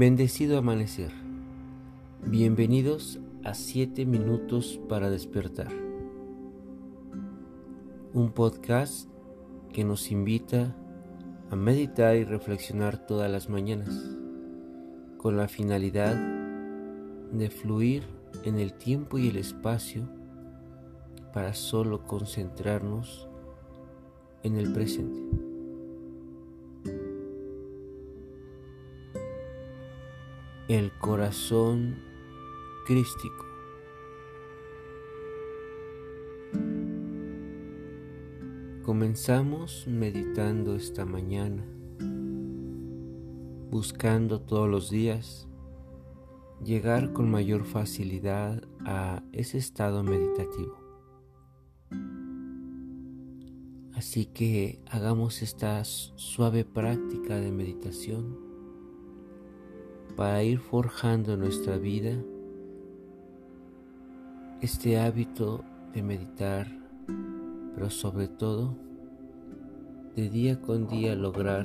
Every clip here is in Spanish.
Bendecido amanecer. Bienvenidos a 7 minutos para despertar. Un podcast que nos invita a meditar y reflexionar todas las mañanas con la finalidad de fluir en el tiempo y el espacio para solo concentrarnos en el presente. El corazón crístico. Comenzamos meditando esta mañana, buscando todos los días llegar con mayor facilidad a ese estado meditativo. Así que hagamos esta suave práctica de meditación para ir forjando en nuestra vida este hábito de meditar, pero sobre todo de día con día lograr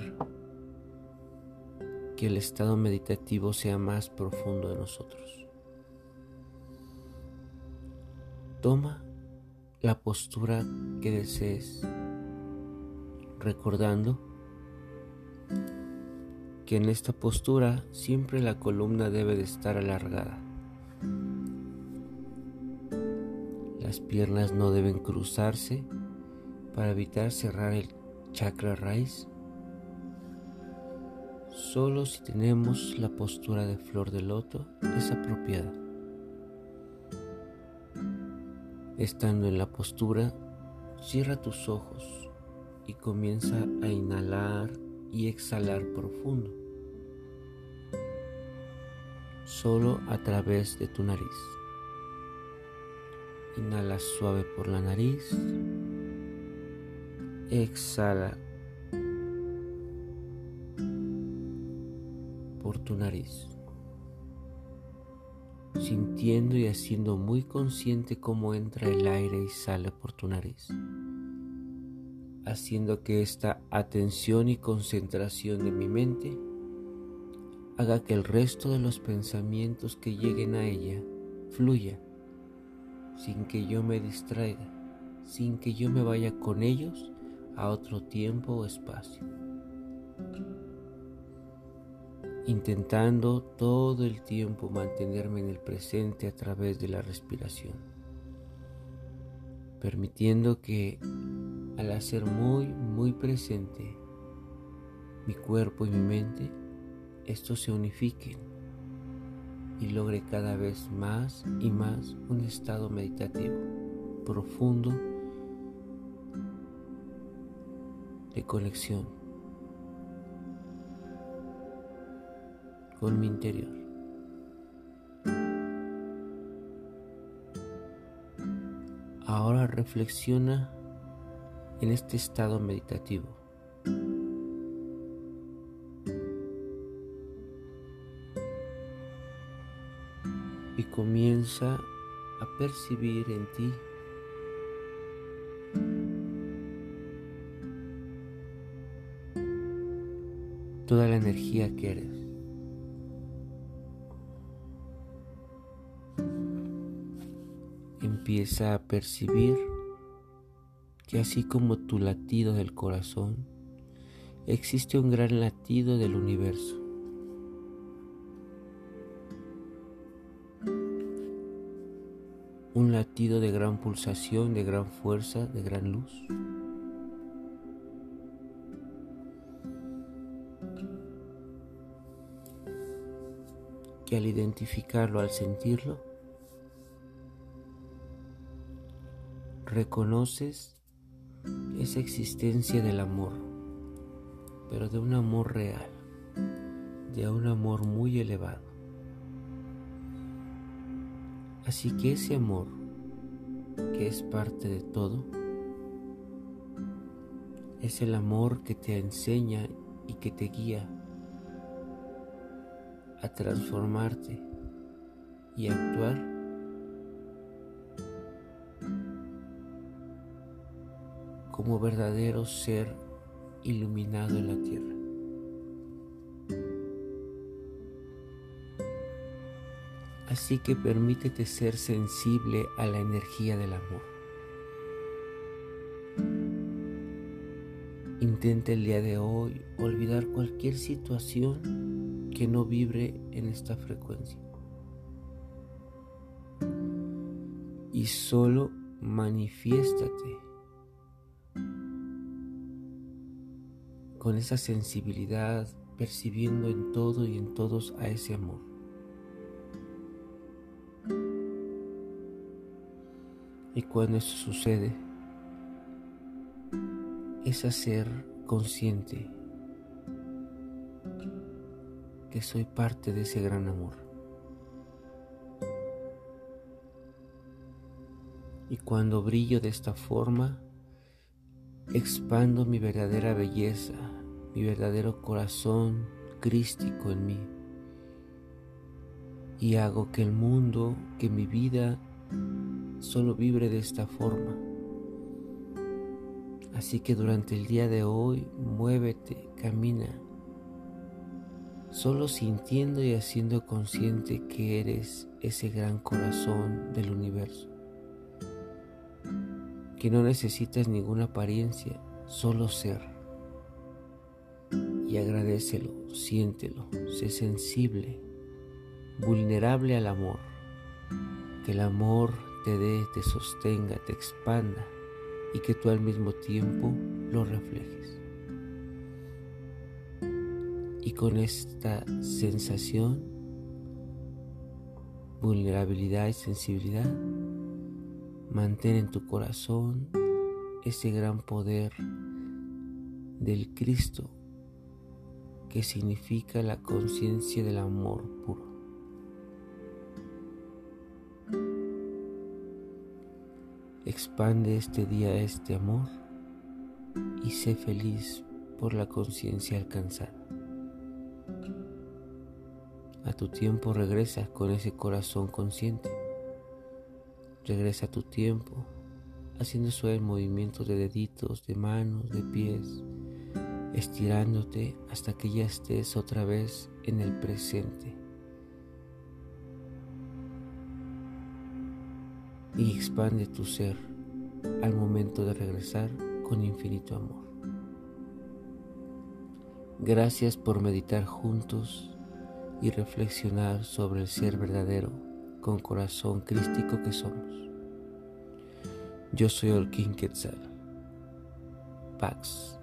que el estado meditativo sea más profundo de nosotros. Toma la postura que desees, recordando que en esta postura siempre la columna debe de estar alargada. Las piernas no deben cruzarse para evitar cerrar el chakra raíz. Solo si tenemos la postura de flor de loto es apropiada. Estando en la postura, cierra tus ojos y comienza a inhalar y exhalar profundo, solo a través de tu nariz. Inhala suave por la nariz, exhala por tu nariz, sintiendo y haciendo muy consciente cómo entra el aire y sale por tu nariz haciendo que esta atención y concentración de mi mente haga que el resto de los pensamientos que lleguen a ella fluya, sin que yo me distraiga, sin que yo me vaya con ellos a otro tiempo o espacio. Intentando todo el tiempo mantenerme en el presente a través de la respiración, permitiendo que al hacer muy, muy presente mi cuerpo y mi mente, estos se unifiquen y logre cada vez más y más un estado meditativo profundo de conexión con mi interior. Ahora reflexiona en este estado meditativo. Y comienza a percibir en ti toda la energía que eres. Empieza a percibir que así como tu latido del corazón, existe un gran latido del universo. Un latido de gran pulsación, de gran fuerza, de gran luz. Que al identificarlo, al sentirlo, reconoces esa existencia del amor, pero de un amor real, de un amor muy elevado. Así que ese amor, que es parte de todo, es el amor que te enseña y que te guía a transformarte y actuar como verdadero ser iluminado en la tierra. Así que permítete ser sensible a la energía del amor. Intenta el día de hoy olvidar cualquier situación que no vibre en esta frecuencia. Y solo manifiéstate con esa sensibilidad, percibiendo en todo y en todos a ese amor. Y cuando eso sucede, es hacer consciente que soy parte de ese gran amor. Y cuando brillo de esta forma, expando mi verdadera belleza, mi verdadero corazón crístico en mí. Y hago que el mundo, que mi vida solo vibre de esta forma. Así que durante el día de hoy muévete, camina, solo sintiendo y haciendo consciente que eres ese gran corazón del universo, que no necesitas ninguna apariencia, solo ser y agradecelo, siéntelo, sé sensible, vulnerable al amor. Que el amor te dé, te sostenga, te expanda y que tú al mismo tiempo lo reflejes. Y con esta sensación, vulnerabilidad y sensibilidad, mantén en tu corazón ese gran poder del Cristo que significa la conciencia del amor puro. Expande este día este amor y sé feliz por la conciencia alcanzada. A tu tiempo regresa con ese corazón consciente. Regresa a tu tiempo haciendo suave movimientos de deditos, de manos, de pies, estirándote hasta que ya estés otra vez en el presente. Y expande tu ser al momento de regresar con infinito amor. Gracias por meditar juntos y reflexionar sobre el ser verdadero con corazón crístico que somos. Yo soy Olkin Quetzal. Pax.